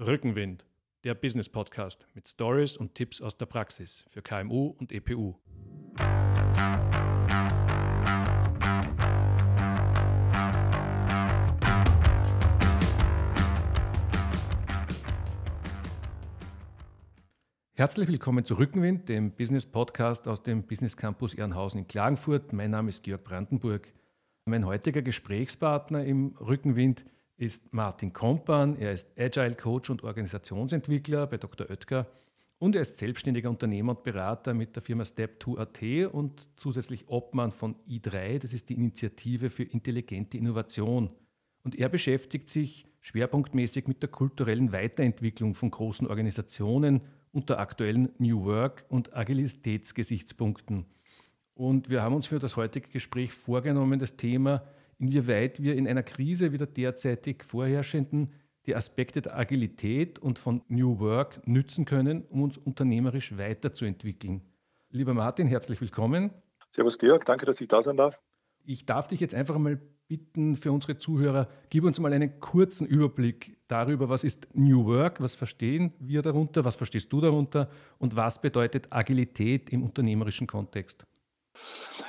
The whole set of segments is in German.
Rückenwind, der Business Podcast mit Stories und Tipps aus der Praxis für KMU und EPU. Herzlich willkommen zu Rückenwind, dem Business Podcast aus dem Business Campus Ehrenhausen in Klagenfurt. Mein Name ist Georg Brandenburg. Mein heutiger Gesprächspartner im Rückenwind ist ist Martin Kompan. Er ist Agile Coach und Organisationsentwickler bei Dr. Oetker und er ist selbstständiger Unternehmer und Berater mit der Firma Step2AT und zusätzlich Obmann von i3, das ist die Initiative für intelligente Innovation. Und er beschäftigt sich schwerpunktmäßig mit der kulturellen Weiterentwicklung von großen Organisationen unter aktuellen New Work und Agilitätsgesichtspunkten. Und wir haben uns für das heutige Gespräch vorgenommen, das Thema inwieweit wir in einer Krise wie der derzeitig vorherrschenden die Aspekte der Agilität und von New Work nützen können, um uns unternehmerisch weiterzuentwickeln. Lieber Martin, herzlich willkommen. Servus Georg, danke, dass ich da sein darf. Ich darf dich jetzt einfach mal bitten für unsere Zuhörer, gib uns mal einen kurzen Überblick darüber, was ist New Work, was verstehen wir darunter, was verstehst du darunter und was bedeutet Agilität im unternehmerischen Kontext?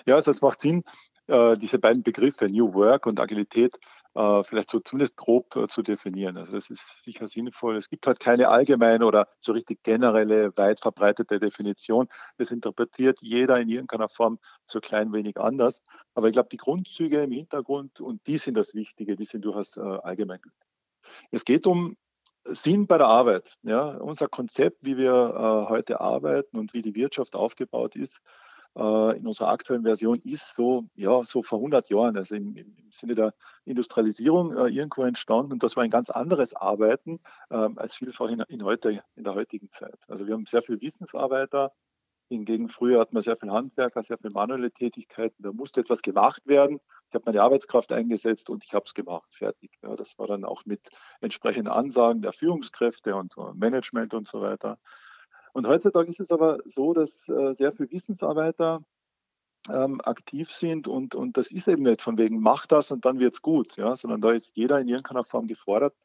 Ja, also es macht Sinn, äh, diese beiden Begriffe New Work und Agilität äh, vielleicht so zumindest grob äh, zu definieren. Also das ist sicher sinnvoll. Es gibt halt keine allgemeine oder so richtig generelle, weit verbreitete Definition. Das interpretiert jeder in irgendeiner Form so klein wenig anders. Aber ich glaube, die Grundzüge im Hintergrund, und die sind das Wichtige, die sind durchaus äh, allgemein. Es geht um Sinn bei der Arbeit. Ja, unser Konzept, wie wir äh, heute arbeiten und wie die Wirtschaft aufgebaut ist, in unserer aktuellen Version ist so, ja, so vor 100 Jahren, also im, im Sinne der Industrialisierung äh, irgendwo entstanden. Und das war ein ganz anderes Arbeiten äh, als vielfach in, in, heute, in der heutigen Zeit. Also wir haben sehr viele Wissensarbeiter. Hingegen früher hat man sehr viel Handwerker, sehr viel manuelle Tätigkeiten. Da musste etwas gemacht werden. Ich habe meine Arbeitskraft eingesetzt und ich habe es gemacht, fertig. Ja, das war dann auch mit entsprechenden Ansagen der Führungskräfte und Management und so weiter. Und heutzutage ist es aber so, dass äh, sehr viele Wissensarbeiter ähm, aktiv sind und, und das ist eben nicht von wegen, mach das und dann wird es gut, ja, sondern da ist jeder in irgendeiner Form gefordert,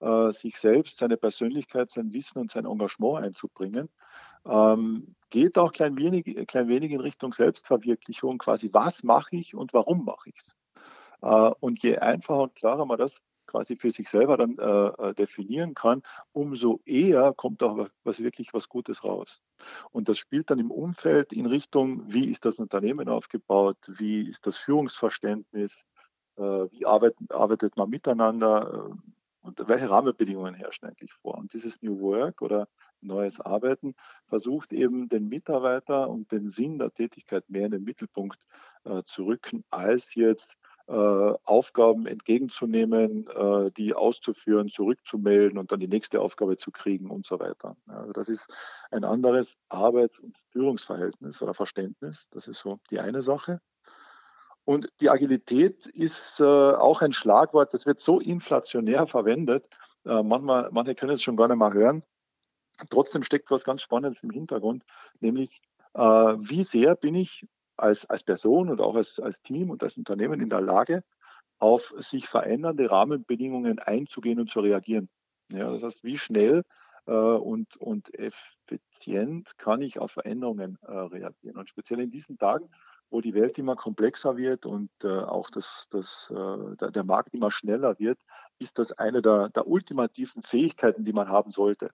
äh, sich selbst, seine Persönlichkeit, sein Wissen und sein Engagement einzubringen. Ähm, geht auch klein wenig, klein wenig in Richtung Selbstverwirklichung, quasi was mache ich und warum mache ich es. Äh, und je einfacher und klarer man das quasi für sich selber dann äh, äh, definieren kann, umso eher kommt auch was wirklich was Gutes raus. Und das spielt dann im Umfeld in Richtung, wie ist das Unternehmen aufgebaut, wie ist das Führungsverständnis, äh, wie arbeitet, arbeitet man miteinander äh, und welche Rahmenbedingungen herrschen eigentlich vor. Und dieses New Work oder neues Arbeiten versucht eben den Mitarbeiter und den Sinn der Tätigkeit mehr in den Mittelpunkt äh, zu rücken, als jetzt Aufgaben entgegenzunehmen, äh, die auszuführen, zurückzumelden und dann die nächste Aufgabe zu kriegen und so weiter. Also das ist ein anderes Arbeits- und Führungsverhältnis oder Verständnis. Das ist so die eine Sache. Und die Agilität ist äh, auch ein Schlagwort, das wird so inflationär verwendet. Äh, manchmal, manche können es schon gar nicht mal hören. Trotzdem steckt was ganz Spannendes im Hintergrund, nämlich äh, wie sehr bin ich als, als Person und auch als, als Team und als Unternehmen in der Lage, auf sich verändernde Rahmenbedingungen einzugehen und zu reagieren. Ja, das heißt, wie schnell äh, und, und effizient kann ich auf Veränderungen äh, reagieren. Und speziell in diesen Tagen, wo die Welt immer komplexer wird und äh, auch das, das, äh, der, der, Markt immer schneller wird, ist das eine der, der ultimativen Fähigkeiten, die man haben sollte.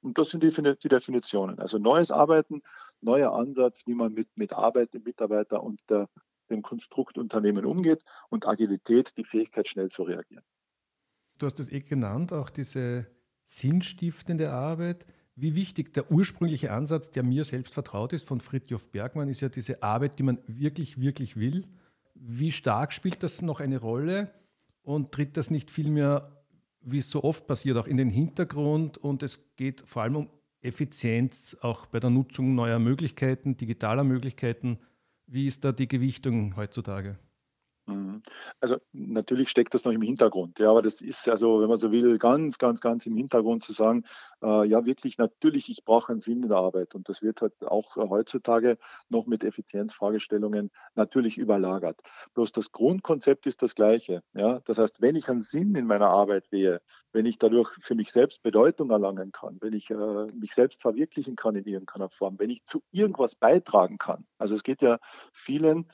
Und das sind die, die Definitionen. Also neues Arbeiten, neuer Ansatz, wie man mit, mit Arbeit, dem Mitarbeiter und der, dem Konstrukt Unternehmen umgeht und Agilität, die Fähigkeit, schnell zu reagieren. Du hast es eh genannt, auch diese sinnstiftende Arbeit. Wie wichtig der ursprüngliche Ansatz, der mir selbst vertraut ist, von Fritjof Bergmann, ist ja diese Arbeit, die man wirklich, wirklich will. Wie stark spielt das noch eine Rolle und tritt das nicht vielmehr wie es so oft passiert, auch in den Hintergrund und es geht vor allem um Effizienz, auch bei der Nutzung neuer Möglichkeiten, digitaler Möglichkeiten. Wie ist da die Gewichtung heutzutage? Mhm. Also natürlich steckt das noch im Hintergrund, ja, aber das ist also, wenn man so will, ganz, ganz, ganz im Hintergrund zu sagen, äh, ja wirklich, natürlich, ich brauche einen Sinn in der Arbeit und das wird halt auch heutzutage noch mit Effizienzfragestellungen natürlich überlagert. Bloß das Grundkonzept ist das gleiche, ja. Das heißt, wenn ich einen Sinn in meiner Arbeit sehe, wenn ich dadurch für mich selbst Bedeutung erlangen kann, wenn ich äh, mich selbst verwirklichen kann in irgendeiner Form, wenn ich zu irgendwas beitragen kann. Also es geht ja vielen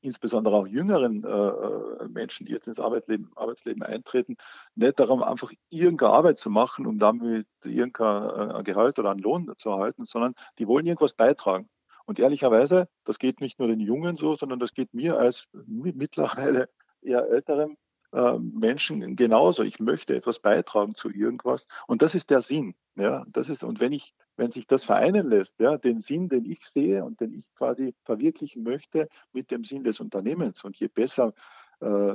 insbesondere auch jüngeren äh, äh, Menschen, die jetzt ins Arbeitsleben, Arbeitsleben eintreten, nicht darum, einfach irgendeine Arbeit zu machen, um damit irgendein äh, Gehalt oder einen Lohn zu erhalten, sondern die wollen irgendwas beitragen. Und ehrlicherweise, das geht nicht nur den Jungen so, sondern das geht mir als mittlerweile eher älterem äh, Menschen genauso. Ich möchte etwas beitragen zu irgendwas. Und das ist der Sinn. Ja, das ist, und wenn ich, wenn sich das vereinen lässt, ja, den Sinn, den ich sehe und den ich quasi verwirklichen möchte mit dem Sinn des Unternehmens. Und je besser äh,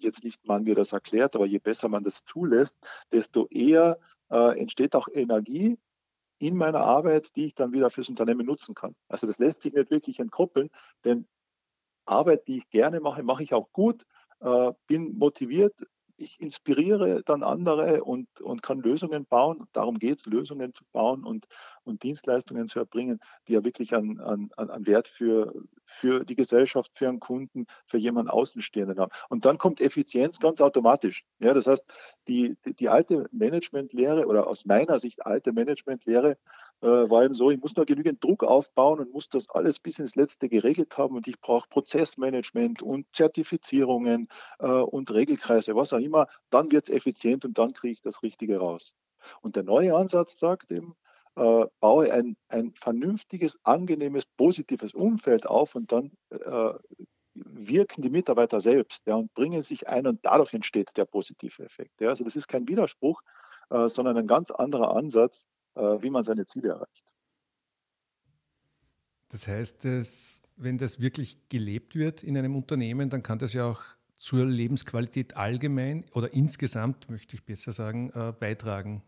jetzt nicht man mir das erklärt, aber je besser man das zulässt, desto eher äh, entsteht auch Energie in meiner Arbeit, die ich dann wieder fürs Unternehmen nutzen kann. Also das lässt sich nicht wirklich entkoppeln, denn Arbeit, die ich gerne mache, mache ich auch gut, äh, bin motiviert, ich inspiriere dann andere und, und kann Lösungen bauen. Darum geht es, Lösungen zu bauen und, und Dienstleistungen zu erbringen, die ja wirklich an, an, an Wert für, für die Gesellschaft, für einen Kunden, für jemanden Außenstehenden haben. Und dann kommt Effizienz ganz automatisch. Ja, das heißt, die, die, alte Managementlehre oder aus meiner Sicht alte Managementlehre äh, war eben so, ich muss nur genügend Druck aufbauen und muss das alles bis ins Letzte geregelt haben und ich brauche Prozessmanagement und Zertifizierungen äh, und Regelkreise, was auch immer, dann wird es effizient und dann kriege ich das Richtige raus. Und der neue Ansatz sagt eben, äh, baue ein, ein vernünftiges, angenehmes, positives Umfeld auf und dann äh, wirken die Mitarbeiter selbst ja, und bringen sich ein und dadurch entsteht der positive Effekt. Ja. Also das ist kein Widerspruch, äh, sondern ein ganz anderer Ansatz, äh, wie man seine Ziele erreicht. Das heißt, dass, wenn das wirklich gelebt wird in einem Unternehmen, dann kann das ja auch zur Lebensqualität allgemein oder insgesamt, möchte ich besser sagen, äh, beitragen.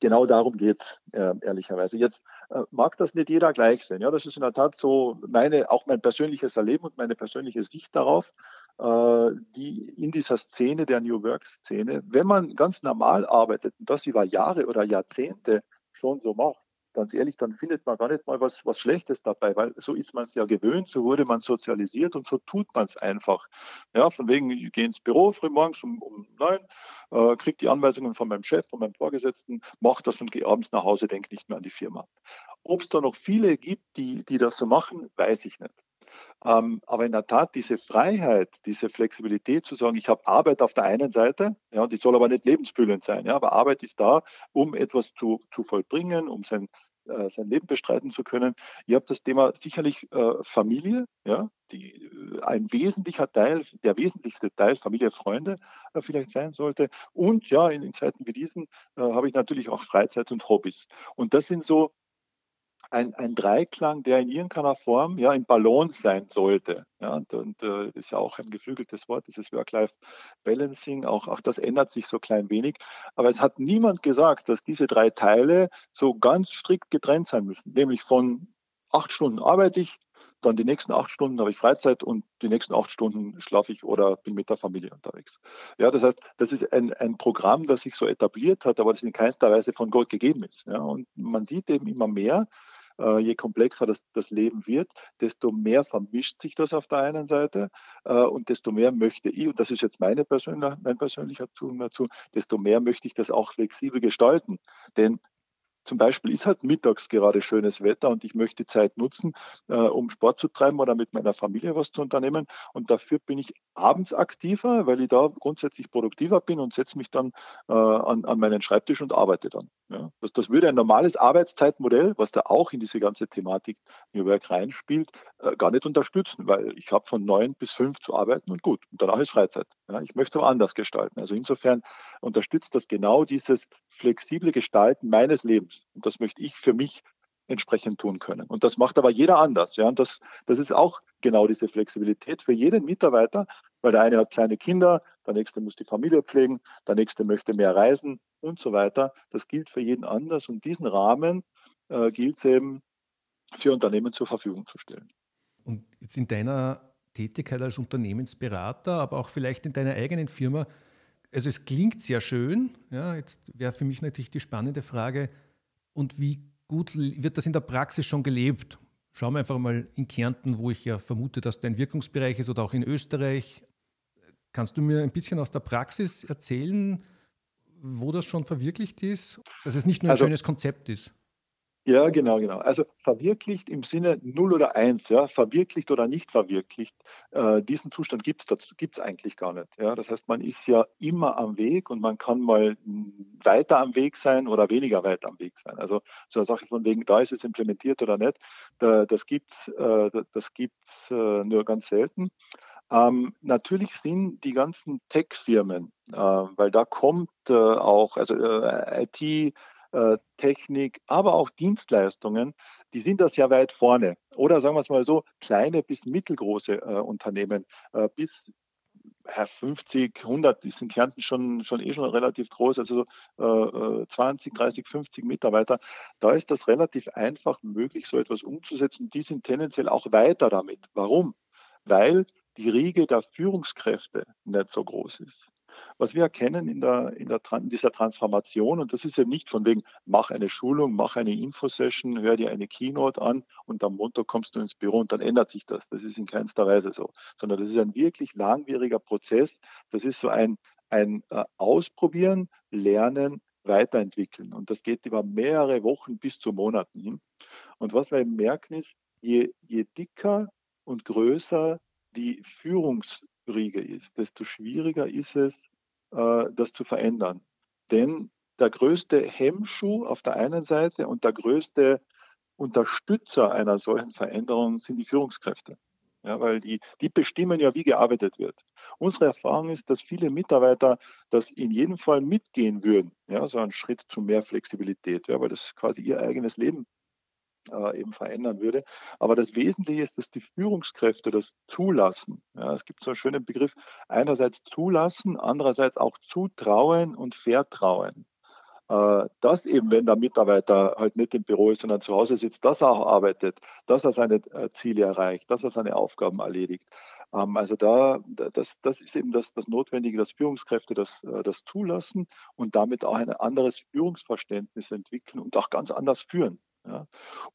Genau darum geht es, äh, ehrlicherweise. Jetzt äh, mag das nicht jeder gleich sehen. Ja, das ist in der Tat so meine, auch mein persönliches Erleben und meine persönliche Sicht darauf, äh, die in dieser Szene, der New Work-Szene, wenn man ganz normal arbeitet und das über Jahre oder Jahrzehnte schon so macht, ganz ehrlich, dann findet man gar nicht mal was, was Schlechtes dabei, weil so ist man es ja gewöhnt, so wurde man sozialisiert und so tut man es einfach. Ja, von wegen, ich gehe ins Büro früh morgens um, um neun, äh, kriege die Anweisungen von meinem Chef, von meinem Vorgesetzten, mache das und gehe abends nach Hause, denke nicht mehr an die Firma. Ob es da noch viele gibt, die, die das so machen, weiß ich nicht. Ähm, aber in der Tat, diese Freiheit, diese Flexibilität zu sagen, ich habe Arbeit auf der einen Seite, ja, und die soll aber nicht lebensfüllend sein, ja, aber Arbeit ist da, um etwas zu, zu vollbringen, um sein, äh, sein Leben bestreiten zu können. Ihr habt das Thema sicherlich äh, Familie, ja, die äh, ein wesentlicher Teil, der wesentlichste Teil Familie, Freunde äh, vielleicht sein sollte. Und ja, in, in Zeiten wie diesen äh, habe ich natürlich auch Freizeit und Hobbys. Und das sind so ein, ein Dreiklang, der in irgendeiner Form ja in Balance sein sollte. Ja, und, und äh, ist ja auch ein geflügeltes Wort, dieses Work-Life-Balancing, auch, auch das ändert sich so klein wenig. Aber es hat niemand gesagt, dass diese drei Teile so ganz strikt getrennt sein müssen. Nämlich von acht Stunden arbeite ich, dann die nächsten acht Stunden habe ich Freizeit und die nächsten acht Stunden schlafe ich oder bin mit der Familie unterwegs. Ja, das heißt, das ist ein, ein Programm, das sich so etabliert hat, aber das in keinster Weise von Gott gegeben ist. Ja, und man sieht eben immer mehr, äh, je komplexer das, das Leben wird, desto mehr vermischt sich das auf der einen Seite äh, und desto mehr möchte ich, und das ist jetzt meine persönliche, mein persönlicher Zugang dazu, desto mehr möchte ich das auch flexibel gestalten. Denn zum Beispiel ist halt mittags gerade schönes Wetter und ich möchte Zeit nutzen, äh, um Sport zu treiben oder mit meiner Familie was zu unternehmen. Und dafür bin ich abends aktiver, weil ich da grundsätzlich produktiver bin und setze mich dann äh, an, an meinen Schreibtisch und arbeite dann. Ja. Das, das würde ein normales Arbeitszeitmodell, was da auch in diese ganze Thematik New Work reinspielt, äh, gar nicht unterstützen, weil ich habe von neun bis fünf zu arbeiten und gut, und danach ist Freizeit. Ja. Ich möchte es aber anders gestalten. Also insofern unterstützt das genau dieses flexible Gestalten meines Lebens. Und das möchte ich für mich entsprechend tun können. Und das macht aber jeder anders. Ja? Und das, das ist auch genau diese Flexibilität für jeden Mitarbeiter, weil der eine hat kleine Kinder, der nächste muss die Familie pflegen, der nächste möchte mehr reisen und so weiter. Das gilt für jeden anders. Und diesen Rahmen äh, gilt es eben für Unternehmen zur Verfügung zu stellen. Und jetzt in deiner Tätigkeit als Unternehmensberater, aber auch vielleicht in deiner eigenen Firma. Also es klingt sehr schön. Ja, jetzt wäre für mich natürlich die spannende Frage, und wie gut wird das in der Praxis schon gelebt? Schauen wir einfach mal in Kärnten, wo ich ja vermute, dass dein Wirkungsbereich ist, oder auch in Österreich. Kannst du mir ein bisschen aus der Praxis erzählen, wo das schon verwirklicht ist, dass es nicht nur ein also, schönes Konzept ist? Ja, genau, genau. Also verwirklicht im Sinne 0 oder 1, ja, verwirklicht oder nicht verwirklicht, äh, diesen Zustand gibt es eigentlich gar nicht. Ja. Das heißt, man ist ja immer am Weg und man kann mal weiter am Weg sein oder weniger weit am Weg sein. Also so eine Sache von wegen, da ist es implementiert oder nicht, da, das gibt es äh, das gibt's, äh, nur ganz selten. Ähm, natürlich sind die ganzen Tech-Firmen, äh, weil da kommt äh, auch, also äh, IT, Technik, aber auch Dienstleistungen, die sind da sehr weit vorne. Oder sagen wir es mal so, kleine bis mittelgroße äh, Unternehmen äh, bis 50, 100, die sind Kärnten schon, schon eh schon relativ groß, also äh, 20, 30, 50 Mitarbeiter. Da ist das relativ einfach möglich, so etwas umzusetzen. Die sind tendenziell auch weiter damit. Warum? Weil die Riege der Führungskräfte nicht so groß ist. Was wir erkennen in, der, in, der, in dieser Transformation, und das ist eben nicht von wegen, mach eine Schulung, mach eine Infosession, hör dir eine Keynote an und am Montag kommst du ins Büro und dann ändert sich das. Das ist in keinster Weise so, sondern das ist ein wirklich langwieriger Prozess. Das ist so ein, ein äh, Ausprobieren, Lernen, Weiterentwickeln. Und das geht über mehrere Wochen bis zu Monaten hin. Und was wir merken ist, je, je dicker und größer die Führungsriege ist, desto schwieriger ist es, äh, das zu verändern. Denn der größte Hemmschuh auf der einen Seite und der größte Unterstützer einer solchen Veränderung sind die Führungskräfte. Ja, weil die, die bestimmen ja, wie gearbeitet wird. Unsere Erfahrung ist, dass viele Mitarbeiter das in jedem Fall mitgehen würden. Ja, so ein Schritt zu mehr Flexibilität, ja, weil das quasi ihr eigenes Leben äh, eben verändern würde. Aber das Wesentliche ist, dass die Führungskräfte das zulassen. Ja, es gibt so einen schönen Begriff, einerseits zulassen, andererseits auch zutrauen und vertrauen. Äh, dass eben, wenn der Mitarbeiter halt nicht im Büro ist, sondern zu Hause sitzt, dass er auch arbeitet, dass er seine äh, Ziele erreicht, dass er seine Aufgaben erledigt. Ähm, also da, das, das ist eben das, das Notwendige, dass Führungskräfte das, äh, das zulassen und damit auch ein anderes Führungsverständnis entwickeln und auch ganz anders führen. Ja.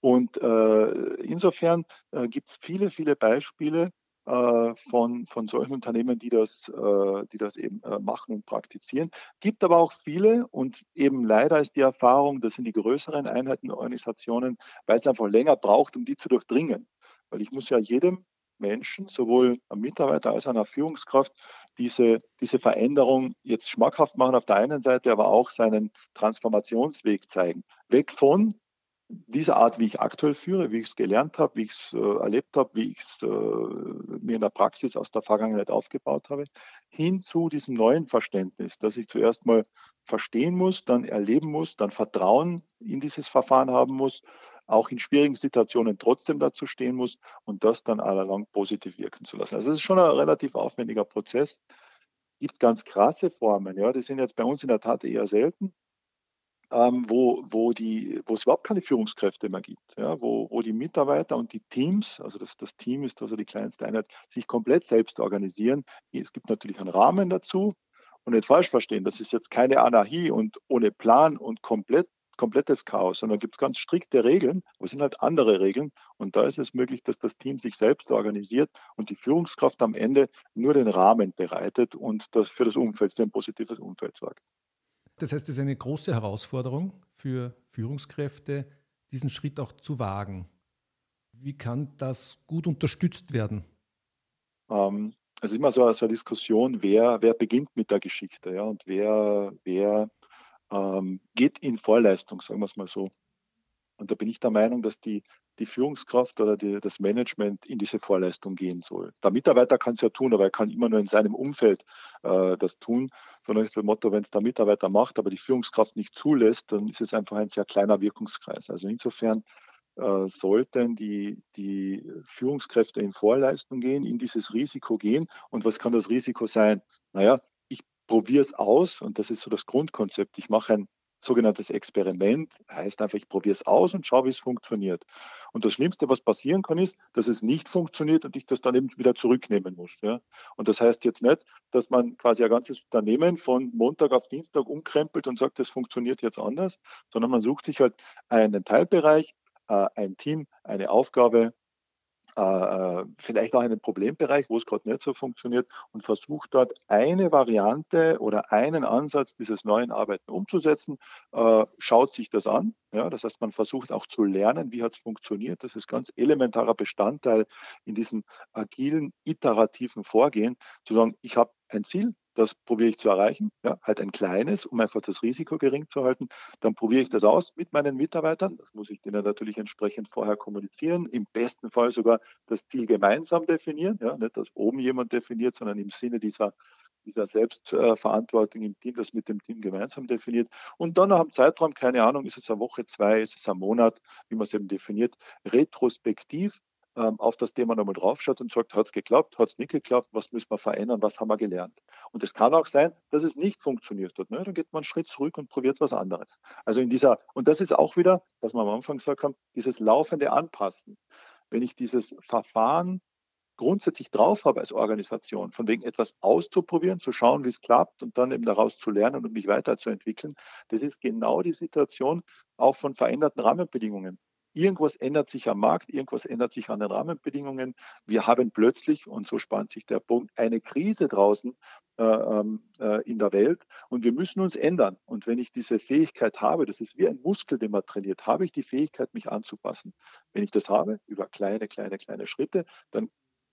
Und äh, insofern äh, gibt es viele, viele Beispiele äh, von, von solchen Unternehmen, die das, die das eben machen und praktizieren. Gibt aber auch viele und eben leider ist die Erfahrung, das sind die größeren Einheiten, Organisationen, weil es einfach länger braucht, um die zu durchdringen. Weil ich muss ja jedem Menschen, sowohl am Mitarbeiter als auch einer Führungskraft, diese, diese Veränderung jetzt schmackhaft machen auf der einen Seite, aber auch seinen Transformationsweg zeigen. Weg von, dieser Art, wie ich aktuell führe, wie ich es gelernt habe, wie ich es äh, erlebt habe, wie ich es äh, mir in der Praxis aus der Vergangenheit aufgebaut habe, hin zu diesem neuen Verständnis, dass ich zuerst mal verstehen muss, dann erleben muss, dann Vertrauen in dieses Verfahren haben muss, auch in schwierigen Situationen trotzdem dazu stehen muss und das dann allalong positiv wirken zu lassen. Also es ist schon ein relativ aufwendiger Prozess. Es gibt ganz krasse Formen, ja, die sind jetzt bei uns in der Tat eher selten ähm, wo, wo, die, wo es überhaupt keine Führungskräfte mehr gibt, ja, wo, wo die Mitarbeiter und die Teams, also das, das Team ist also die kleinste Einheit, sich komplett selbst organisieren. Es gibt natürlich einen Rahmen dazu und nicht falsch verstehen, das ist jetzt keine Anarchie und ohne Plan und komplett komplettes Chaos, sondern gibt es ganz strikte Regeln, aber es sind halt andere Regeln. Und da ist es möglich, dass das Team sich selbst organisiert und die Führungskraft am Ende nur den Rahmen bereitet und das für das Umfeld, für ein positives Umfeld sorgt. Das heißt, es ist eine große Herausforderung für Führungskräfte, diesen Schritt auch zu wagen. Wie kann das gut unterstützt werden? Ähm, es ist immer so, so eine Diskussion, wer, wer beginnt mit der Geschichte ja, und wer, wer ähm, geht in Vorleistung, sagen wir es mal so. Und da bin ich der Meinung, dass die, die Führungskraft oder die, das Management in diese Vorleistung gehen soll. Der Mitarbeiter kann es ja tun, aber er kann immer nur in seinem Umfeld äh, das tun. Sondern ist das Motto, wenn es der Mitarbeiter macht, aber die Führungskraft nicht zulässt, dann ist es einfach ein sehr kleiner Wirkungskreis. Also insofern äh, sollten die, die Führungskräfte in Vorleistung gehen, in dieses Risiko gehen. Und was kann das Risiko sein? Naja, ich probiere es aus und das ist so das Grundkonzept. Ich mache ein sogenanntes Experiment, heißt einfach, ich probiere es aus und schaue, wie es funktioniert. Und das Schlimmste, was passieren kann, ist, dass es nicht funktioniert und ich das dann eben wieder zurücknehmen muss. Ja. Und das heißt jetzt nicht, dass man quasi ein ganzes Unternehmen von Montag auf Dienstag umkrempelt und sagt, das funktioniert jetzt anders, sondern man sucht sich halt einen Teilbereich, äh, ein Team, eine Aufgabe, äh, äh, vielleicht auch einen Problembereich, wo es gerade nicht so funktioniert und versucht dort eine Variante oder einen Ansatz dieses neuen Arbeiten umzusetzen, äh, schaut sich das an. Ja, das heißt, man versucht auch zu lernen, wie hat es funktioniert. Das ist ganz elementarer Bestandteil in diesem agilen, iterativen Vorgehen, zu sagen, ich habe ein Ziel, das probiere ich zu erreichen, ja, halt ein kleines, um einfach das Risiko gering zu halten. Dann probiere ich das aus mit meinen Mitarbeitern. Das muss ich denen natürlich entsprechend vorher kommunizieren. Im besten Fall sogar das Ziel gemeinsam definieren. Ja, nicht, dass oben jemand definiert, sondern im Sinne dieser, dieser Selbstverantwortung im Team, das mit dem Team gemeinsam definiert. Und dann nach einem Zeitraum, keine Ahnung, ist es eine Woche, zwei, ist es ein Monat, wie man es eben definiert, retrospektiv ähm, auf das Thema nochmal draufschaut und sagt, hat es geklappt, hat es nicht geklappt, was müssen wir verändern, was haben wir gelernt. Und es kann auch sein, dass es nicht funktioniert hat. Ne? Dann geht man einen Schritt zurück und probiert was anderes. Also in dieser, und das ist auch wieder, was wir am Anfang gesagt haben, dieses laufende Anpassen. Wenn ich dieses Verfahren grundsätzlich drauf habe als Organisation, von wegen etwas auszuprobieren, zu schauen, wie es klappt und dann eben daraus zu lernen und mich weiterzuentwickeln, das ist genau die Situation auch von veränderten Rahmenbedingungen. Irgendwas ändert sich am Markt, irgendwas ändert sich an den Rahmenbedingungen. Wir haben plötzlich, und so spannt sich der Punkt, eine Krise draußen äh, ähm, äh, in der Welt und wir müssen uns ändern. Und wenn ich diese Fähigkeit habe, das ist wie ein Muskel, den man trainiert, habe ich die Fähigkeit, mich anzupassen. Wenn ich das habe, über kleine, kleine, kleine Schritte, dann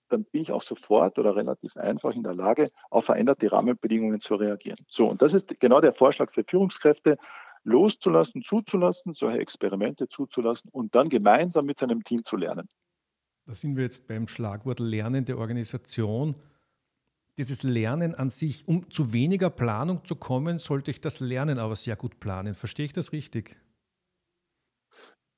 dann bin ich auch sofort oder relativ einfach in der Lage, auf veränderte Rahmenbedingungen zu reagieren. So, und das ist genau der Vorschlag für Führungskräfte loszulassen, zuzulassen, solche Experimente zuzulassen und dann gemeinsam mit seinem Team zu lernen. Da sind wir jetzt beim Schlagwort Lernen der Organisation. Dieses Lernen an sich, um zu weniger Planung zu kommen, sollte ich das Lernen aber sehr gut planen. Verstehe ich das richtig?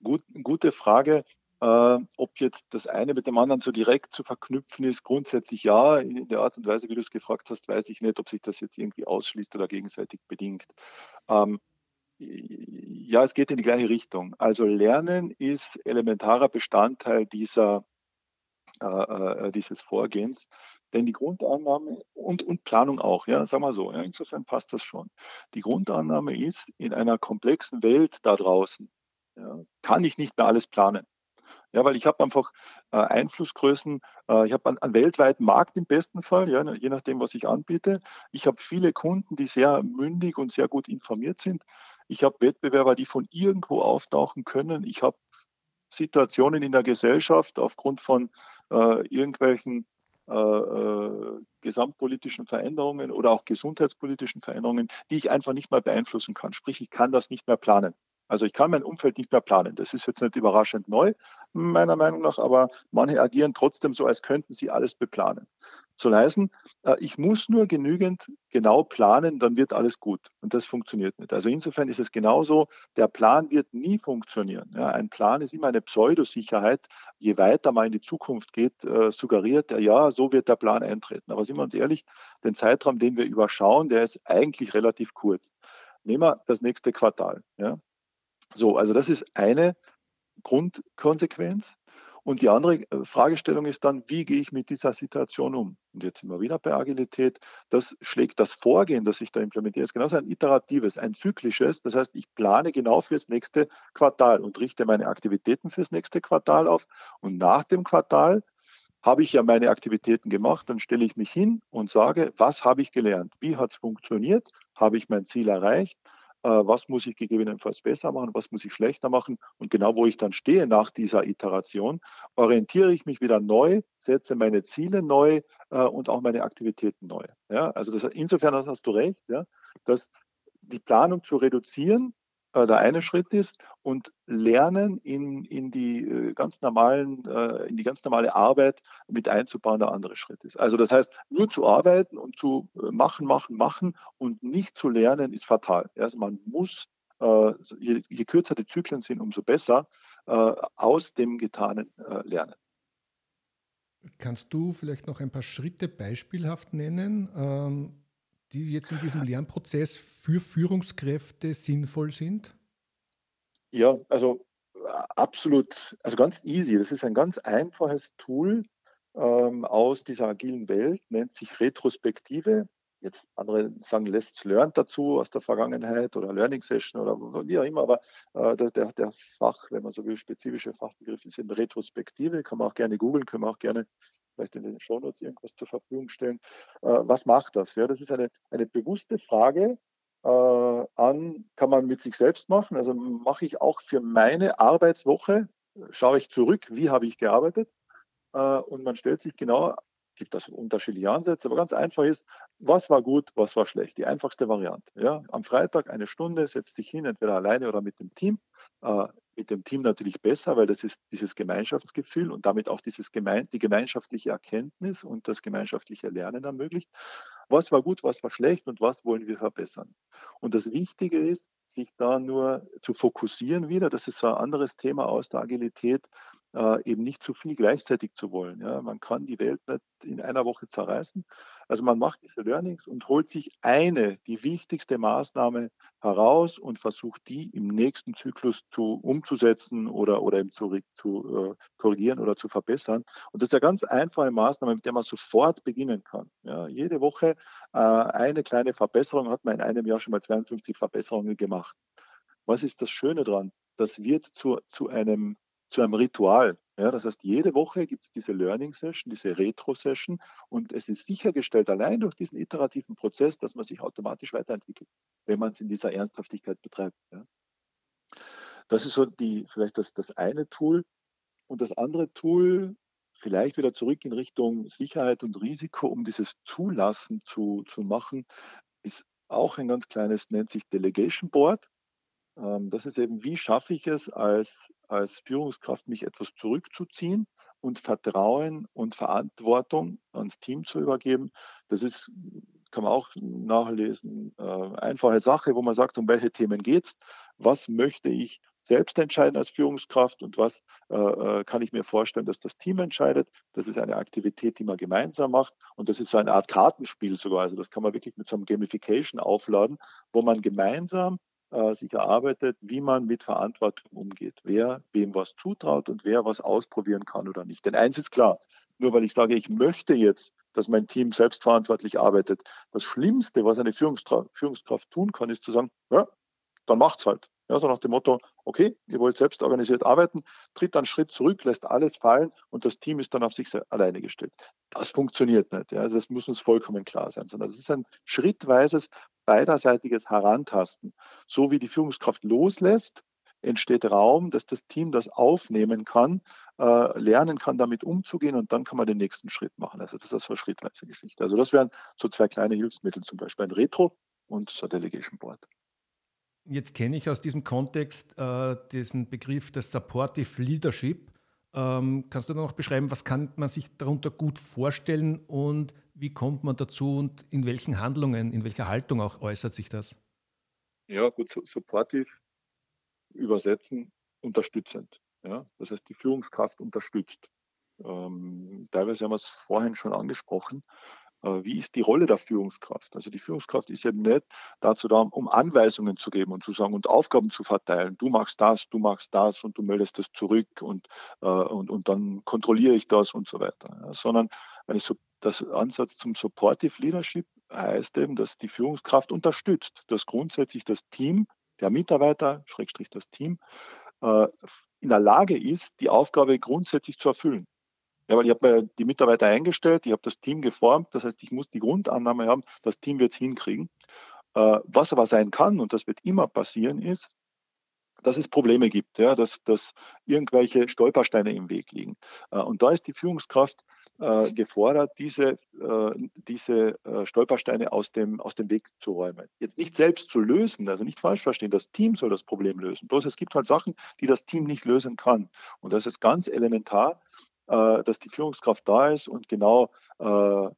Gut, gute Frage. Äh, ob jetzt das eine mit dem anderen so direkt zu verknüpfen ist, grundsätzlich ja. In der Art und Weise, wie du es gefragt hast, weiß ich nicht, ob sich das jetzt irgendwie ausschließt oder gegenseitig bedingt. Ähm, ja, es geht in die gleiche Richtung. Also Lernen ist elementarer Bestandteil dieser, äh, äh, dieses Vorgehens. Denn die Grundannahme und, und Planung auch, ja, sagen wir so, ja, insofern passt das schon. Die Grundannahme ist, in einer komplexen Welt da draußen ja, kann ich nicht mehr alles planen. Ja, weil ich habe einfach äh, Einflussgrößen, äh, ich habe einen, einen, weltweiten Markt im besten Fall, ja, je nachdem, was ich anbiete. Ich habe viele Kunden, die sehr mündig und sehr gut informiert sind. Ich habe Wettbewerber, die von irgendwo auftauchen können. Ich habe Situationen in der Gesellschaft aufgrund von äh, irgendwelchen äh, äh, gesamtpolitischen Veränderungen oder auch gesundheitspolitischen Veränderungen, die ich einfach nicht mehr beeinflussen kann. Sprich, ich kann das nicht mehr planen. Also ich kann mein Umfeld nicht mehr planen. Das ist jetzt nicht überraschend neu, meiner Meinung nach, aber manche agieren trotzdem so, als könnten sie alles beplanen. Soll heißen, äh, ich muss nur genügend genau planen, dann wird alles gut. Und das funktioniert nicht. Also insofern ist es genauso, der Plan wird nie funktionieren. Ja, ein Plan ist immer eine Pseudosicherheit. Je weiter man in die Zukunft geht, äh, suggeriert er, ja, so wird der Plan eintreten. Aber sind wir uns ehrlich, den Zeitraum, den wir überschauen, der ist eigentlich relativ kurz. Nehmen wir das nächste Quartal. Ja. So, also das ist eine Grundkonsequenz. Und die andere äh, Fragestellung ist dann, wie gehe ich mit dieser Situation um? Und jetzt sind wir wieder bei Agilität. Das schlägt das Vorgehen, das ich da implementiere, ist genauso ein iteratives, ein zyklisches. Das heißt, ich plane genau fürs nächste Quartal und richte meine Aktivitäten fürs nächste Quartal auf. Und nach dem Quartal habe ich ja meine Aktivitäten gemacht, dann stelle ich mich hin und sage, was habe ich gelernt? Wie hat es funktioniert? Habe ich mein Ziel erreicht? Äh, was muss ich gegebenenfalls besser machen, was muss ich schlechter machen. Und genau wo ich dann stehe nach dieser Iteration, orientiere ich mich wieder neu, setze meine Ziele neu äh, und auch meine Aktivitäten neu. Ja, also das, insofern hast du recht, ja, dass die Planung zu reduzieren äh, der eine Schritt ist und Lernen in, in die äh, ganz normalen, äh, in die ganz normale Arbeit mit einzubauen der andere Schritt ist. Also das heißt, nur zu arbeiten und zu machen, machen, machen und nicht zu lernen ist fatal. Also man muss, je, je kürzer die Zyklen sind, umso besser aus dem Getanen lernen. Kannst du vielleicht noch ein paar Schritte beispielhaft nennen, ähm, die jetzt in diesem Lernprozess für Führungskräfte sinnvoll sind? Ja, also absolut, also ganz easy. Das ist ein ganz einfaches Tool ähm, aus dieser agilen Welt, nennt sich Retrospektive. Jetzt andere sagen Let's Learn dazu aus der Vergangenheit oder Learning Session oder wie auch immer, aber äh, der, der Fach, wenn man so will, spezifische Fachbegriffe sind Retrospektive, kann man auch gerne googeln, können wir auch gerne vielleicht in den Shownotes irgendwas zur Verfügung stellen. Äh, was macht das? Ja, das ist eine, eine bewusste Frage, äh, an, kann man mit sich selbst machen. Also mache ich auch für meine Arbeitswoche, schaue ich zurück, wie habe ich gearbeitet. Äh, und man stellt sich genau, gibt das unterschiedliche Ansätze, aber ganz einfach ist, was war gut, was war schlecht. Die einfachste Variante. Ja? Am Freitag eine Stunde, setzt dich hin, entweder alleine oder mit dem Team. Mit dem Team natürlich besser, weil das ist dieses Gemeinschaftsgefühl und damit auch dieses Gemein die gemeinschaftliche Erkenntnis und das gemeinschaftliche Lernen ermöglicht. Was war gut, was war schlecht und was wollen wir verbessern? Und das Wichtige ist, sich da nur zu fokussieren wieder, das ist so ein anderes Thema aus der Agilität, äh, eben nicht zu viel gleichzeitig zu wollen. Ja. Man kann die Welt nicht in einer Woche zerreißen. Also man macht diese Learnings und holt sich eine, die wichtigste Maßnahme heraus und versucht die im nächsten Zyklus zu umzusetzen oder, oder eben zu, zu äh, korrigieren oder zu verbessern. Und das ist eine ganz einfache Maßnahme, mit der man sofort beginnen kann. Ja. Jede Woche äh, eine kleine Verbesserung hat man in einem Jahr schon mal 52 Verbesserungen gemacht. Was ist das Schöne daran? Das wird zu, zu einem zu einem Ritual. Ja, das heißt, jede Woche gibt es diese Learning Session, diese Retro Session und es ist sichergestellt allein durch diesen iterativen Prozess, dass man sich automatisch weiterentwickelt, wenn man es in dieser Ernsthaftigkeit betreibt. Ja. Das ist so die, vielleicht das, das eine Tool. Und das andere Tool, vielleicht wieder zurück in Richtung Sicherheit und Risiko, um dieses Zulassen zu, zu machen, ist auch ein ganz kleines, nennt sich Delegation Board. Ähm, das ist eben, wie schaffe ich es als, als Führungskraft, mich etwas zurückzuziehen und Vertrauen und Verantwortung ans Team zu übergeben. Das ist, kann man auch nachlesen, äh, einfache Sache, wo man sagt, um welche Themen geht es, was möchte ich selbst entscheiden als Führungskraft und was äh, äh, kann ich mir vorstellen, dass das Team entscheidet. Das ist eine Aktivität, die man gemeinsam macht und das ist so eine Art Kartenspiel sogar. Also das kann man wirklich mit so einem Gamification aufladen, wo man gemeinsam äh, sich erarbeitet, wie man mit Verantwortung umgeht, wer wem was zutraut und wer was ausprobieren kann oder nicht. Denn eins ist klar, nur weil ich sage, ich möchte jetzt, dass mein Team selbstverantwortlich arbeitet, das Schlimmste, was eine Führungskraft, Führungskraft tun kann, ist zu sagen, ja, dann macht's halt. Ja, so nach dem Motto, okay, ihr wollt selbst organisiert arbeiten, tritt einen Schritt zurück, lässt alles fallen und das Team ist dann auf sich alleine gestellt. Das funktioniert nicht. Ja, also das muss uns vollkommen klar sein, sondern das ist ein schrittweises, beiderseitiges Herantasten. So wie die Führungskraft loslässt, entsteht Raum, dass das Team das aufnehmen kann, äh, lernen kann, damit umzugehen und dann kann man den nächsten Schritt machen. Also das ist so eine schrittweise Geschichte. Also das wären so zwei kleine Hilfsmittel, zum Beispiel ein Retro und so ein Delegation Board. Jetzt kenne ich aus diesem Kontext äh, diesen Begriff des Supportive Leadership. Ähm, kannst du noch beschreiben, was kann man sich darunter gut vorstellen und wie kommt man dazu und in welchen Handlungen, in welcher Haltung auch äußert sich das? Ja, gut, supportive übersetzen, unterstützend. Ja? Das heißt, die Führungskraft unterstützt. Ähm, teilweise haben wir es vorhin schon angesprochen. Wie ist die Rolle der Führungskraft? Also die Führungskraft ist eben nicht dazu da, um Anweisungen zu geben und zu sagen und Aufgaben zu verteilen. Du machst das, du machst das und du meldest das zurück und, äh, und, und dann kontrolliere ich das und so weiter. Sondern eine, das Ansatz zum Supportive Leadership heißt eben, dass die Führungskraft unterstützt, dass grundsätzlich das Team, der Mitarbeiter, Schrägstrich das Team, äh, in der Lage ist, die Aufgabe grundsätzlich zu erfüllen. Ja, weil ich habe die Mitarbeiter eingestellt, ich habe das Team geformt, das heißt, ich muss die Grundannahme haben, das Team wird es hinkriegen. Äh, was aber sein kann, und das wird immer passieren, ist, dass es Probleme gibt, ja, dass, dass irgendwelche Stolpersteine im Weg liegen. Äh, und da ist die Führungskraft äh, gefordert, diese, äh, diese äh, Stolpersteine aus dem, aus dem Weg zu räumen. Jetzt nicht selbst zu lösen, also nicht falsch verstehen, das Team soll das Problem lösen. Bloß es gibt halt Sachen, die das Team nicht lösen kann. Und das ist ganz elementar, dass die Führungskraft da ist und genau äh,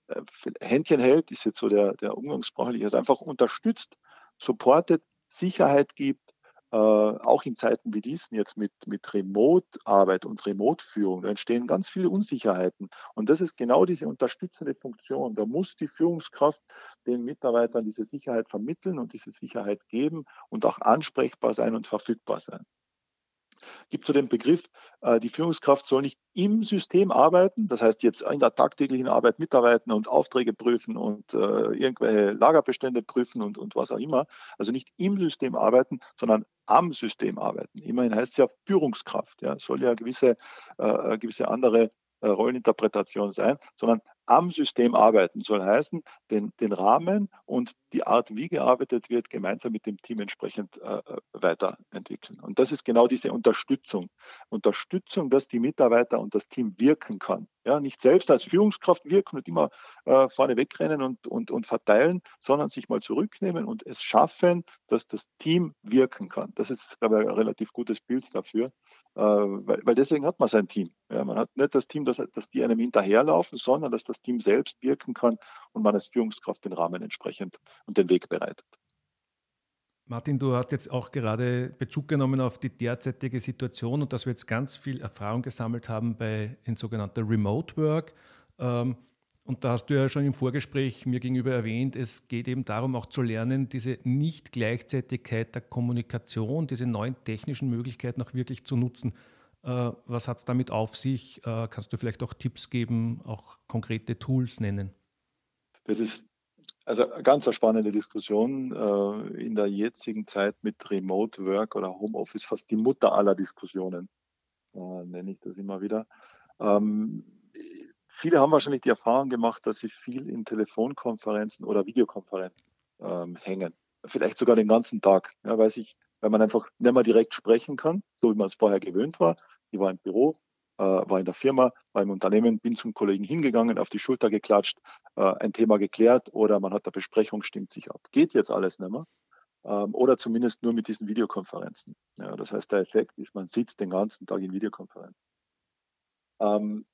Händchen hält, ist jetzt so der, der umgangssprachliche, also einfach unterstützt, supportet, Sicherheit gibt, äh, auch in Zeiten wie diesen jetzt mit, mit Remote-Arbeit und Remote-Führung, da entstehen ganz viele Unsicherheiten. Und das ist genau diese unterstützende Funktion. Da muss die Führungskraft den Mitarbeitern diese Sicherheit vermitteln und diese Sicherheit geben und auch ansprechbar sein und verfügbar sein gibt so den Begriff, äh, die Führungskraft soll nicht im System arbeiten, das heißt jetzt in der tagtäglichen Arbeit mitarbeiten und Aufträge prüfen und äh, irgendwelche Lagerbestände prüfen und, und was auch immer. Also nicht im System arbeiten, sondern am System arbeiten. Immerhin heißt es ja Führungskraft, ja, soll ja gewisse, äh, gewisse andere Rolleninterpretation sein, sondern am System arbeiten soll heißen, den, den Rahmen und die Art, wie gearbeitet wird, gemeinsam mit dem Team entsprechend äh, äh, weiterentwickeln. Und das ist genau diese Unterstützung. Unterstützung, dass die Mitarbeiter und das Team wirken kann. Ja, nicht selbst als Führungskraft wirken und immer äh, vorne wegrennen und, und, und verteilen, sondern sich mal zurücknehmen und es schaffen, dass das Team wirken kann. Das ist, glaube ich, ein relativ gutes Bild dafür, äh, weil, weil deswegen hat man sein Team. Ja, man hat nicht das Team, dass, dass die einem hinterherlaufen, sondern dass das Team selbst wirken kann und man als Führungskraft den Rahmen entsprechend und den Weg bereitet. Martin, du hast jetzt auch gerade Bezug genommen auf die derzeitige Situation und dass wir jetzt ganz viel Erfahrung gesammelt haben bei in sogenannter Remote Work. Ähm, und da hast du ja schon im Vorgespräch mir gegenüber erwähnt, es geht eben darum, auch zu lernen, diese Nicht-Gleichzeitigkeit der Kommunikation, diese neuen technischen Möglichkeiten auch wirklich zu nutzen. Äh, was hat es damit auf sich? Äh, kannst du vielleicht auch Tipps geben, auch konkrete Tools nennen? Das ist also eine ganz spannende Diskussion äh, in der jetzigen Zeit mit Remote Work oder Homeoffice, fast die Mutter aller Diskussionen, nenne ich das immer wieder. Ähm, viele haben wahrscheinlich die Erfahrung gemacht, dass sie viel in Telefonkonferenzen oder Videokonferenzen ähm, hängen. Vielleicht sogar den ganzen Tag, ja, weil, sich, weil man einfach nicht mehr direkt sprechen kann, so wie man es vorher gewöhnt war. Ich war im Büro, äh, war in der Firma, war im Unternehmen, bin zum Kollegen hingegangen, auf die Schulter geklatscht, äh, ein Thema geklärt oder man hat der Besprechung, stimmt sich ab. Geht jetzt alles nicht mehr. Ähm, oder zumindest nur mit diesen Videokonferenzen. Ja, das heißt, der Effekt ist, man sitzt den ganzen Tag in Videokonferenzen. Ähm,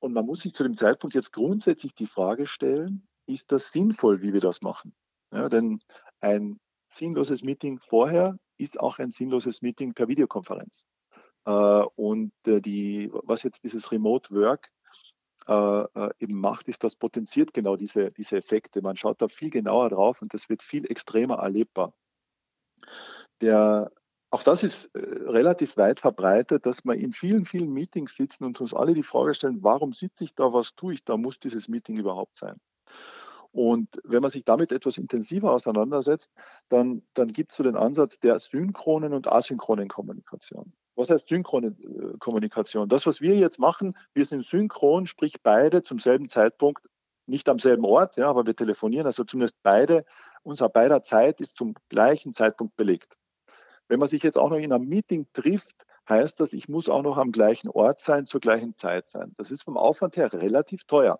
und man muss sich zu dem Zeitpunkt jetzt grundsätzlich die Frage stellen, ist das sinnvoll, wie wir das machen? Ja, denn ein sinnloses Meeting vorher ist auch ein sinnloses Meeting per Videokonferenz. Äh, und äh, die, was jetzt dieses Remote Work äh, eben macht, ist, das potenziert genau diese, diese Effekte. Man schaut da viel genauer drauf und das wird viel extremer erlebbar. Der, auch das ist relativ weit verbreitet, dass wir in vielen, vielen Meetings sitzen und uns alle die Frage stellen, warum sitze ich da, was tue ich da, muss dieses Meeting überhaupt sein? Und wenn man sich damit etwas intensiver auseinandersetzt, dann, dann gibt es so den Ansatz der synchronen und asynchronen Kommunikation. Was heißt synchrone äh, Kommunikation? Das, was wir jetzt machen, wir sind synchron, sprich beide zum selben Zeitpunkt, nicht am selben Ort, ja, aber wir telefonieren, also zumindest beide, unser beider Zeit ist zum gleichen Zeitpunkt belegt. Wenn man sich jetzt auch noch in einem Meeting trifft, heißt das, ich muss auch noch am gleichen Ort sein, zur gleichen Zeit sein. Das ist vom Aufwand her relativ teuer.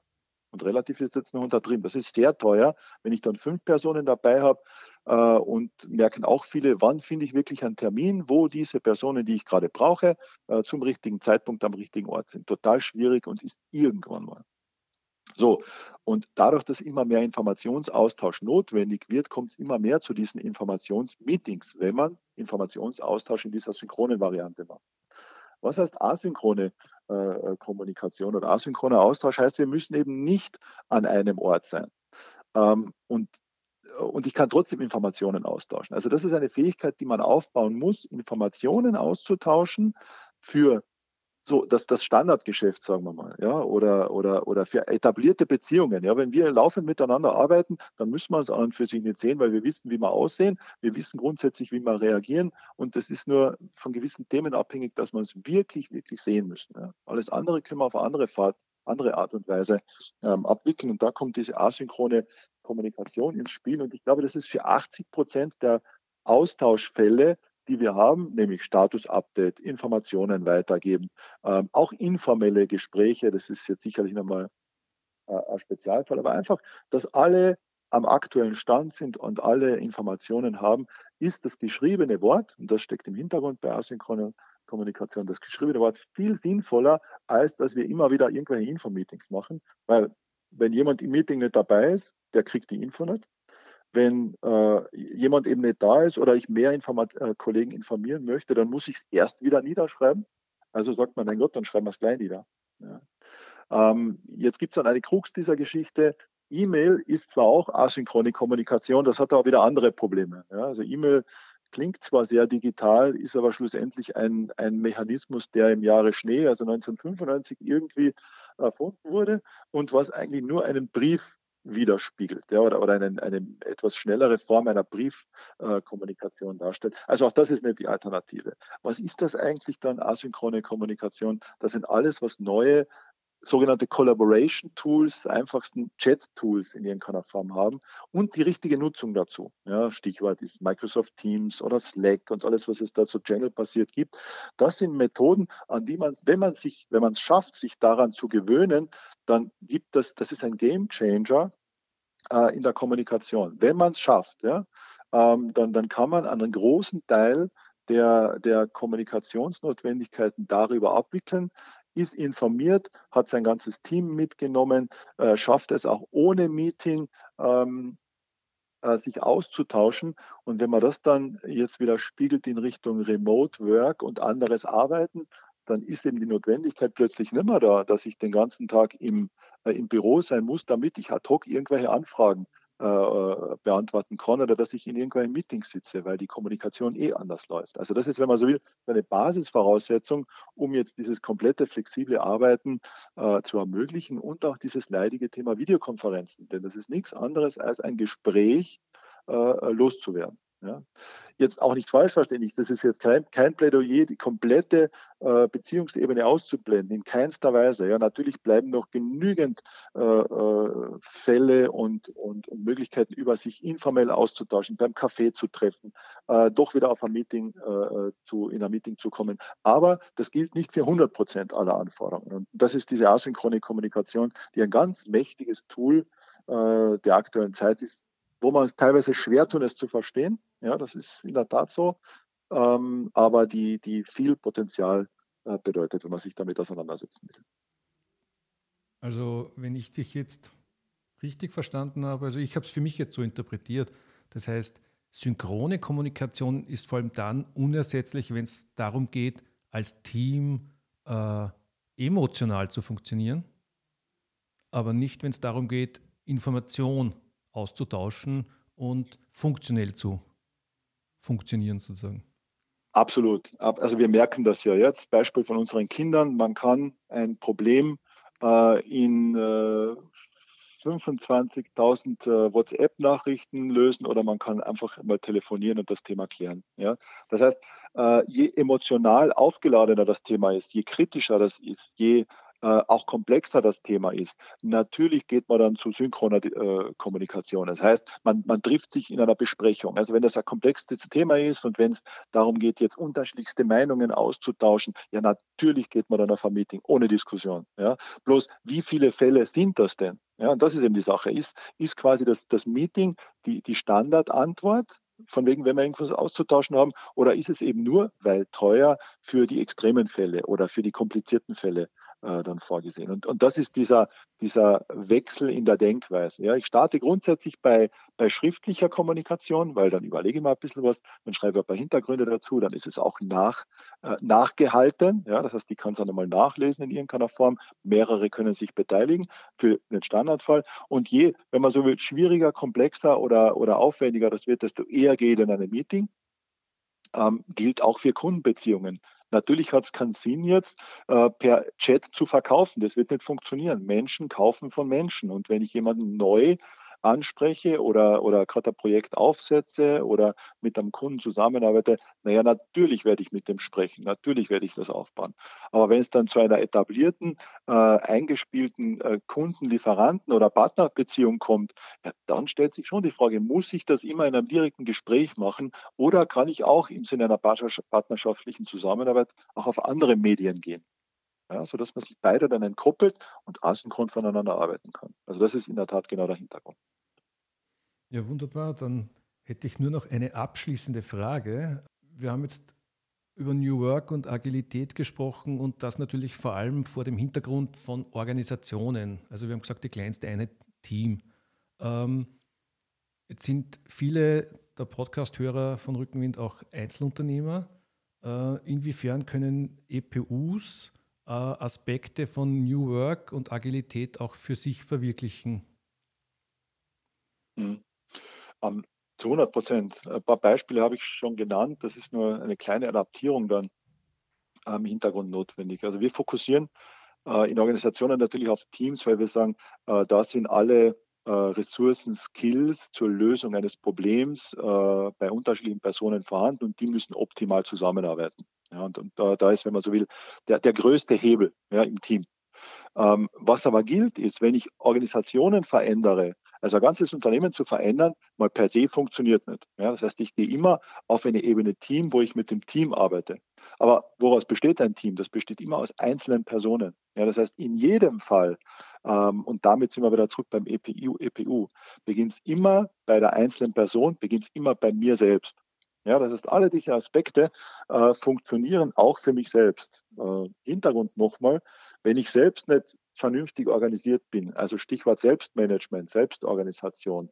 Und relativ ist jetzt noch untertrieben. Das ist sehr teuer, wenn ich dann fünf Personen dabei habe äh, und merken auch viele, wann finde ich wirklich einen Termin, wo diese Personen, die ich gerade brauche, äh, zum richtigen Zeitpunkt am richtigen Ort sind. Total schwierig und ist irgendwann mal. So, und dadurch, dass immer mehr Informationsaustausch notwendig wird, kommt es immer mehr zu diesen Informationsmeetings, wenn man Informationsaustausch in dieser synchronen Variante macht. Was heißt asynchrone äh, äh, Kommunikation oder asynchroner Austausch? Heißt, wir müssen eben nicht an einem Ort sein. Ähm, und und ich kann trotzdem Informationen austauschen. Also das ist eine Fähigkeit, die man aufbauen muss, Informationen auszutauschen für so das, das Standardgeschäft, sagen wir mal, ja, oder, oder, oder für etablierte Beziehungen. Ja, wenn wir laufend miteinander arbeiten, dann müssen wir es an und für sich nicht sehen, weil wir wissen, wie wir aussehen, wir wissen grundsätzlich, wie wir reagieren und das ist nur von gewissen Themen abhängig, dass wir es wirklich, wirklich sehen müssen. Ja. Alles andere können wir auf andere, Fahrt, andere Art und Weise ähm, abwickeln und da kommt diese asynchrone Kommunikation ins Spiel und ich glaube, das ist für 80 Prozent der Austauschfälle die wir haben, nämlich Status-Update, Informationen weitergeben, ähm, auch informelle Gespräche, das ist jetzt sicherlich nochmal äh, ein Spezialfall, aber einfach, dass alle am aktuellen Stand sind und alle Informationen haben, ist das geschriebene Wort, und das steckt im Hintergrund bei asynchroner Kommunikation, das geschriebene Wort viel sinnvoller, als dass wir immer wieder irgendwelche Infomeetings machen, weil wenn jemand im Meeting nicht dabei ist, der kriegt die Info nicht. Wenn äh, jemand eben nicht da ist oder ich mehr Informat äh, Kollegen informieren möchte, dann muss ich es erst wieder niederschreiben. Also sagt man, mein Gott, dann schreiben wir es gleich nieder. Ja. Ähm, jetzt gibt es dann eine Krux dieser Geschichte. E-Mail ist zwar auch asynchrone Kommunikation, das hat aber wieder andere Probleme. Ja. Also E-Mail klingt zwar sehr digital, ist aber schlussendlich ein, ein Mechanismus, der im Jahre Schnee, also 1995, irgendwie erfunden wurde und was eigentlich nur einen Brief widerspiegelt ja, oder, oder eine, eine etwas schnellere Form einer Briefkommunikation äh, darstellt. Also auch das ist nicht die Alternative. Was ist das eigentlich dann, asynchrone Kommunikation? Das sind alles, was neue sogenannte Collaboration Tools, einfachsten Chat Tools in irgendeiner Form haben und die richtige Nutzung dazu. Ja, Stichwort ist Microsoft Teams oder Slack und alles, was es da so Channel basiert gibt. Das sind Methoden, an die man, wenn man sich, wenn man es schafft, sich daran zu gewöhnen, dann gibt das, das ist ein Game Changer äh, in der Kommunikation. Wenn man es schafft, ja, ähm, dann, dann kann man einen großen Teil der, der Kommunikationsnotwendigkeiten darüber abwickeln, ist informiert, hat sein ganzes Team mitgenommen, äh, schafft es auch ohne Meeting, ähm, äh, sich auszutauschen. Und wenn man das dann jetzt wieder spiegelt in Richtung Remote Work und anderes Arbeiten, dann ist eben die Notwendigkeit plötzlich nicht mehr da, dass ich den ganzen Tag im, äh, im Büro sein muss, damit ich ad hoc irgendwelche Anfragen äh, äh, beantworten kann oder dass ich in irgendwelchen Meetings sitze, weil die Kommunikation eh anders läuft. Also das ist, wenn man so will, eine Basisvoraussetzung, um jetzt dieses komplette flexible Arbeiten äh, zu ermöglichen und auch dieses leidige Thema Videokonferenzen. Denn das ist nichts anderes als ein Gespräch äh, loszuwerden. Ja. Jetzt auch nicht falsch verständlich, das ist jetzt kein, kein Plädoyer, die komplette äh, Beziehungsebene auszublenden, in keinster Weise. Ja, natürlich bleiben noch genügend äh, äh, Fälle und, und, und, Möglichkeiten, über sich informell auszutauschen, beim Café zu treffen, äh, doch wieder auf ein Meeting äh, zu, in ein Meeting zu kommen. Aber das gilt nicht für 100 Prozent aller Anforderungen. Und das ist diese asynchrone Kommunikation, die ein ganz mächtiges Tool äh, der aktuellen Zeit ist, wo man es teilweise schwer tun, es zu verstehen. Ja, das ist in der Tat so. Ähm, aber die, die viel Potenzial äh, bedeutet, wenn man sich damit auseinandersetzen will. Also, wenn ich dich jetzt richtig verstanden habe, also ich habe es für mich jetzt so interpretiert. Das heißt, synchrone Kommunikation ist vor allem dann unersetzlich, wenn es darum geht, als Team äh, emotional zu funktionieren, aber nicht, wenn es darum geht, Information auszutauschen und funktionell zu funktionieren sozusagen. Absolut. Also wir merken das ja jetzt. Beispiel von unseren Kindern. Man kann ein Problem äh, in äh, 25.000 äh, WhatsApp-Nachrichten lösen oder man kann einfach mal telefonieren und das Thema klären. Ja? Das heißt, äh, je emotional aufgeladener das Thema ist, je kritischer das ist, je äh, auch komplexer das Thema ist. Natürlich geht man dann zu synchroner äh, Kommunikation. Das heißt, man, man trifft sich in einer Besprechung. Also wenn das ein komplexes Thema ist und wenn es darum geht, jetzt unterschiedlichste Meinungen auszutauschen, ja natürlich geht man dann auf ein Meeting ohne Diskussion. Ja. Bloß wie viele Fälle sind das denn? Ja, und das ist eben die Sache. Ist, ist quasi das, das Meeting die, die Standardantwort, von wegen, wenn wir irgendwas auszutauschen haben, oder ist es eben nur, weil teuer für die extremen Fälle oder für die komplizierten Fälle äh, dann vorgesehen. Und, und das ist dieser, dieser Wechsel in der Denkweise. Ja, ich starte grundsätzlich bei, bei schriftlicher Kommunikation, weil dann überlege ich mal ein bisschen was, dann schreibe ich ein paar Hintergründe dazu, dann ist es auch nach, äh, nachgehalten. Ja, das heißt, die kann es dann einmal nachlesen in irgendeiner Form. Mehrere können sich beteiligen für den Standardfall. Und je, wenn man so will, schwieriger, komplexer oder, oder aufwendiger das wird, desto eher geht in ein Meeting. Ähm, gilt auch für Kundenbeziehungen. Natürlich hat es keinen Sinn jetzt, äh, per Chat zu verkaufen. Das wird nicht funktionieren. Menschen kaufen von Menschen. Und wenn ich jemanden neu anspreche oder, oder gerade ein Projekt aufsetze oder mit einem Kunden zusammenarbeite, naja, natürlich werde ich mit dem sprechen, natürlich werde ich das aufbauen. Aber wenn es dann zu einer etablierten, äh, eingespielten äh, Kunden-, Lieferanten- oder Partnerbeziehung kommt, ja, dann stellt sich schon die Frage, muss ich das immer in einem direkten Gespräch machen oder kann ich auch im Sinne einer partnerschaftlichen Zusammenarbeit auch auf andere Medien gehen? ja, sodass man sich beide dann entkoppelt und asynchron voneinander arbeiten kann. Also das ist in der Tat genau der Hintergrund. Ja, wunderbar. Dann hätte ich nur noch eine abschließende Frage. Wir haben jetzt über New Work und Agilität gesprochen und das natürlich vor allem vor dem Hintergrund von Organisationen. Also wir haben gesagt, die kleinste Einheit Team. Ähm, Jetzt sind viele der Podcast-Hörer von Rückenwind auch Einzelunternehmer. Äh, inwiefern können EPUs äh, Aspekte von New Work und Agilität auch für sich verwirklichen? Mhm. Um, zu 100 Prozent. Ein paar Beispiele habe ich schon genannt. Das ist nur eine kleine Adaptierung dann im Hintergrund notwendig. Also wir fokussieren äh, in Organisationen natürlich auf Teams, weil wir sagen, äh, da sind alle äh, Ressourcen, Skills zur Lösung eines Problems äh, bei unterschiedlichen Personen vorhanden und die müssen optimal zusammenarbeiten. Ja, und, und da, da, ist, wenn man so will, der, der größte Hebel ja, im Team. Ähm, was aber gilt, ist, wenn ich Organisationen verändere, also ein ganzes Unternehmen zu verändern, mal per se funktioniert nicht. Ja, das heißt, ich gehe immer auf eine Ebene Team, wo ich mit dem Team arbeite. Aber woraus besteht ein Team? Das besteht immer aus einzelnen Personen. Ja, das heißt, in jedem Fall, ähm, und damit sind wir wieder zurück beim EPU, EPU beginnt es immer bei der einzelnen Person, beginnt es immer bei mir selbst. Ja, das heißt, alle diese Aspekte äh, funktionieren auch für mich selbst. Äh, Hintergrund nochmal, wenn ich selbst nicht vernünftig organisiert bin, also Stichwort Selbstmanagement, Selbstorganisation,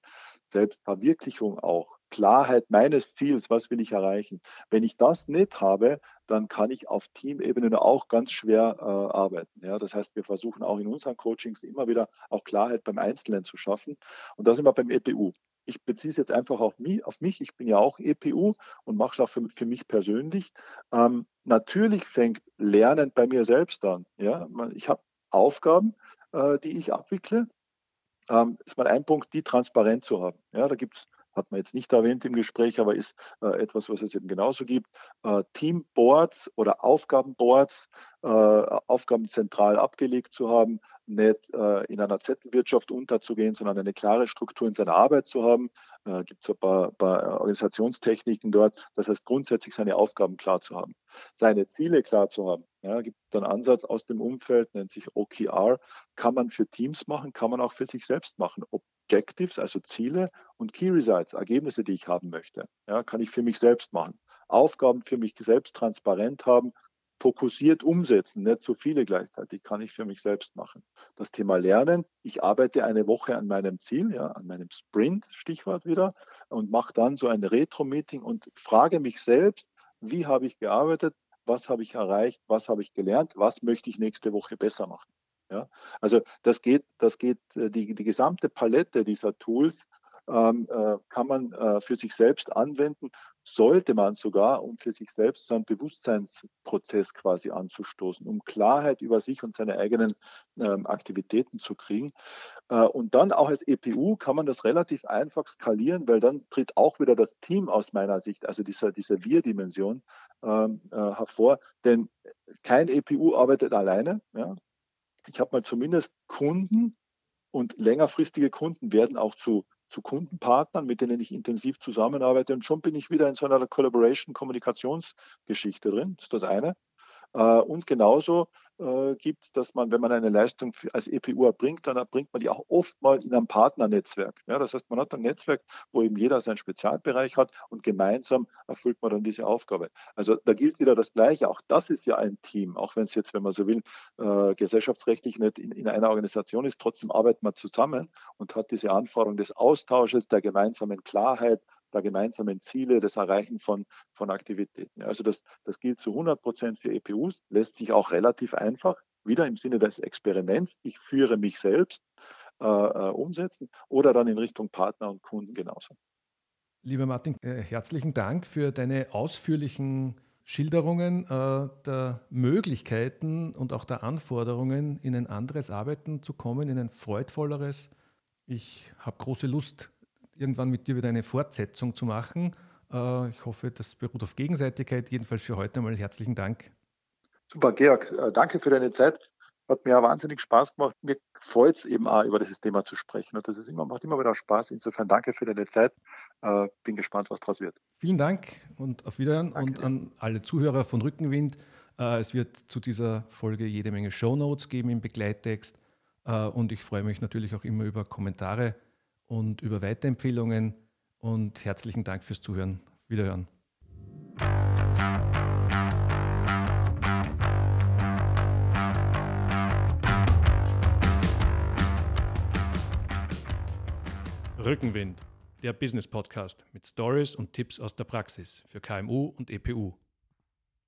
Selbstverwirklichung auch, Klarheit meines Ziels, was will ich erreichen. Wenn ich das nicht habe, dann kann ich auf Teamebene auch ganz schwer äh, arbeiten. Ja, das heißt, wir versuchen auch in unseren Coachings immer wieder auch Klarheit beim Einzelnen zu schaffen. Und da sind wir beim EPU. Ich beziehe es jetzt einfach auf mich. Auf mich. Ich bin ja auch EPU und mache es auch für, für mich persönlich. Ähm, natürlich fängt Lernen bei mir selbst an. Ja, ich habe Aufgaben, äh, die ich abwickle. Ähm, ist mal ein Punkt, die transparent zu haben. Ja, da gibt es hat man jetzt nicht erwähnt im Gespräch, aber ist äh, etwas, was es eben genauso gibt. Äh, Teamboards oder Aufgabenboards, äh, Aufgaben zentral abgelegt zu haben, nicht äh, in einer Zettelwirtschaft unterzugehen, sondern eine klare Struktur in seiner Arbeit zu haben. Äh, gibt es ein paar, paar, Organisationstechniken dort. Das heißt, grundsätzlich seine Aufgaben klar zu haben, seine Ziele klar zu haben. Ja, gibt einen Ansatz aus dem Umfeld, nennt sich OKR, kann man für Teams machen, kann man auch für sich selbst machen. Objectives, also Ziele und Key Results, Ergebnisse, die ich haben möchte, ja, kann ich für mich selbst machen. Aufgaben für mich selbst transparent haben, fokussiert umsetzen, nicht zu viele gleichzeitig, kann ich für mich selbst machen. Das Thema Lernen, ich arbeite eine Woche an meinem Ziel, ja, an meinem Sprint, Stichwort wieder, und mache dann so ein Retro-Meeting und frage mich selbst, wie habe ich gearbeitet, was habe ich erreicht, was habe ich gelernt, was möchte ich nächste Woche besser machen. Ja, also das geht, das geht äh, die, die gesamte Palette dieser Tools ähm, äh, kann man äh, für sich selbst anwenden, sollte man sogar, um für sich selbst so einen Bewusstseinsprozess quasi anzustoßen, um Klarheit über sich und seine eigenen ähm, Aktivitäten zu kriegen. Äh, und dann auch als EPU kann man das relativ einfach skalieren, weil dann tritt auch wieder das Team aus meiner Sicht, also dieser, diese Wir-Dimension ähm, äh, hervor. Denn kein EPU arbeitet alleine. Ja. Ich habe mal zumindest Kunden und längerfristige Kunden werden auch zu zu Kundenpartnern, mit denen ich intensiv zusammenarbeite. Und schon bin ich wieder in so einer Collaboration-Kommunikationsgeschichte drin. Das ist das eine. Äh, und genauso äh, gibt es, dass man, wenn man eine Leistung als EPU erbringt, dann erbringt man die auch oft mal in einem Partnernetzwerk. Ja, das heißt, man hat ein Netzwerk, wo eben jeder seinen Spezialbereich hat und gemeinsam erfüllt man dann diese Aufgabe. Also da gilt wieder das Gleiche. Auch das ist ja ein Team, auch wenn es jetzt, wenn man so will, äh, gesellschaftsrechtlich nicht in, in einer Organisation ist. Trotzdem arbeitet man zusammen und hat diese Anforderung des Austausches, der gemeinsamen Klarheit, der gemeinsamen Ziele, das Erreichen von, von Aktivitäten. Also das, das gilt zu 100 Prozent für EPUs, lässt sich auch relativ einfach, wieder im Sinne des Experiments, ich führe mich selbst, äh, äh, umsetzen oder dann in Richtung Partner und Kunden genauso. Lieber Martin, äh, herzlichen Dank für deine ausführlichen Schilderungen äh, der Möglichkeiten und auch der Anforderungen, in ein anderes Arbeiten zu kommen, in ein freudvolleres. Ich habe große Lust, irgendwann mit dir wieder eine Fortsetzung zu machen. Äh, ich hoffe, das beruht auf Gegenseitigkeit. Jedenfalls für heute einmal herzlichen Dank. Super, Georg. Äh, danke für deine Zeit. Hat mir wahnsinnig Spaß gemacht. Mir freut es eben auch, über dieses Thema zu sprechen. Und das ist immer, macht immer wieder Spaß. Insofern danke für deine Zeit. Äh, bin gespannt, was daraus wird. Vielen Dank und auf Wiedersehen und an alle Zuhörer von Rückenwind. Es wird zu dieser Folge jede Menge Shownotes geben im Begleittext. Und ich freue mich natürlich auch immer über Kommentare und über Weiterempfehlungen. Und herzlichen Dank fürs Zuhören. Wiederhören. Rückenwind der Business Podcast mit Stories und Tipps aus der Praxis für KMU und EPU.